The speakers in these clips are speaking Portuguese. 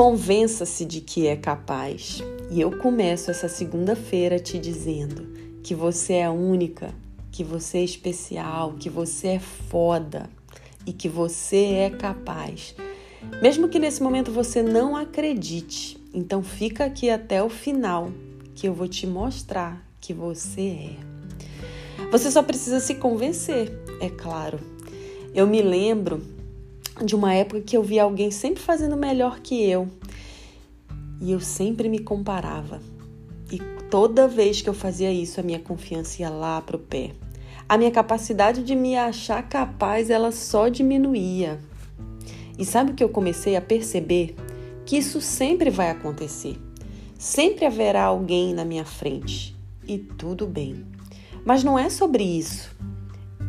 Convença-se de que é capaz. E eu começo essa segunda-feira te dizendo que você é única, que você é especial, que você é foda e que você é capaz. Mesmo que nesse momento você não acredite, então fica aqui até o final que eu vou te mostrar que você é. Você só precisa se convencer, é claro. Eu me lembro de uma época que eu via alguém sempre fazendo melhor que eu. E eu sempre me comparava. E toda vez que eu fazia isso, a minha confiança ia lá pro pé. A minha capacidade de me achar capaz, ela só diminuía. E sabe o que eu comecei a perceber? Que isso sempre vai acontecer. Sempre haverá alguém na minha frente. E tudo bem. Mas não é sobre isso.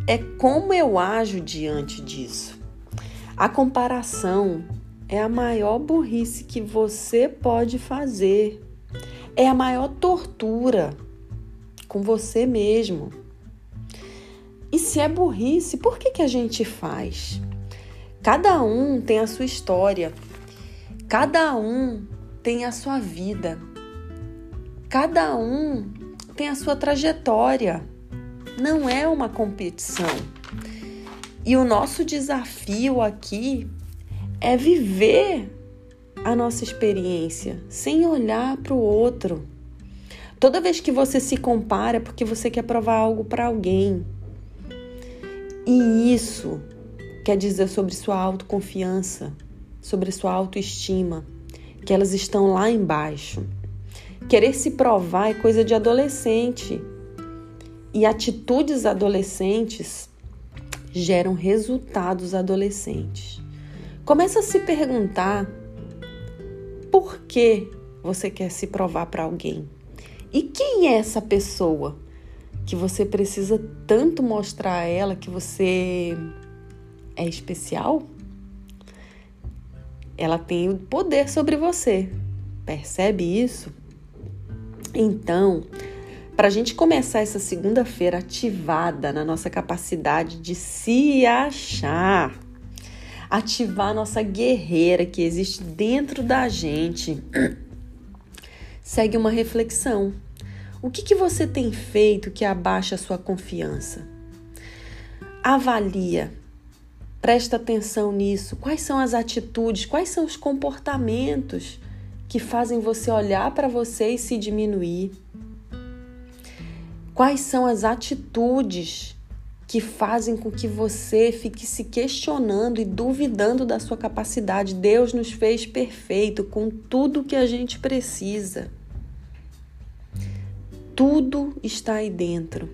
É como eu ajo diante disso. A comparação é a maior burrice que você pode fazer. É a maior tortura com você mesmo. E se é burrice, por que, que a gente faz? Cada um tem a sua história, cada um tem a sua vida, cada um tem a sua trajetória. Não é uma competição. E o nosso desafio aqui é viver a nossa experiência sem olhar para o outro. Toda vez que você se compara é porque você quer provar algo para alguém. E isso quer dizer sobre sua autoconfiança, sobre sua autoestima, que elas estão lá embaixo. Querer se provar é coisa de adolescente. E atitudes adolescentes geram resultados adolescentes. Começa a se perguntar por que você quer se provar para alguém. E quem é essa pessoa que você precisa tanto mostrar a ela que você é especial? Ela tem o poder sobre você. Percebe isso? Então, para a gente começar essa segunda-feira ativada na nossa capacidade de se achar, ativar a nossa guerreira que existe dentro da gente, segue uma reflexão. O que, que você tem feito que abaixa a sua confiança? Avalia, presta atenção nisso. Quais são as atitudes, quais são os comportamentos que fazem você olhar para você e se diminuir? Quais são as atitudes que fazem com que você fique se questionando e duvidando da sua capacidade? Deus nos fez perfeito com tudo que a gente precisa. Tudo está aí dentro.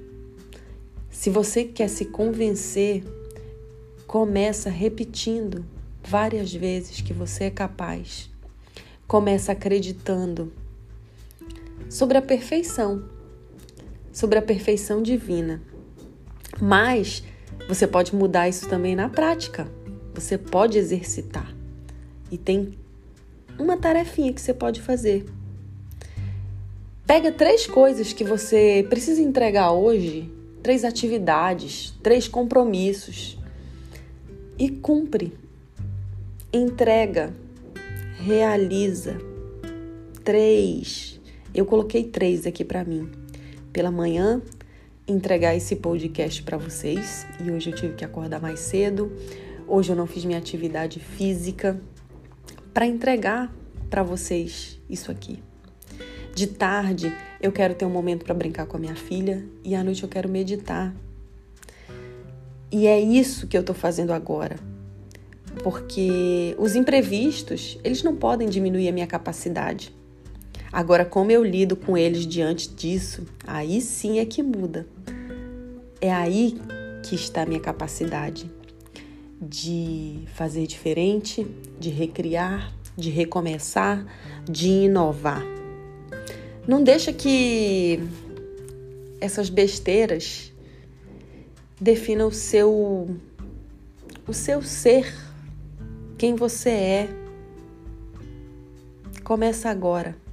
Se você quer se convencer, começa repetindo várias vezes que você é capaz. Começa acreditando sobre a perfeição sobre a perfeição divina. Mas você pode mudar isso também na prática. Você pode exercitar. E tem uma tarefinha que você pode fazer. Pega três coisas que você precisa entregar hoje, três atividades, três compromissos e cumpre. Entrega, realiza. Três. Eu coloquei três aqui para mim pela manhã entregar esse podcast para vocês e hoje eu tive que acordar mais cedo. Hoje eu não fiz minha atividade física para entregar para vocês isso aqui. De tarde eu quero ter um momento para brincar com a minha filha e à noite eu quero meditar. E é isso que eu estou fazendo agora. Porque os imprevistos, eles não podem diminuir a minha capacidade. Agora, como eu lido com eles diante disso, aí sim é que muda. É aí que está a minha capacidade de fazer diferente, de recriar, de recomeçar, de inovar. Não deixa que essas besteiras definam o seu o seu ser, quem você é. Começa agora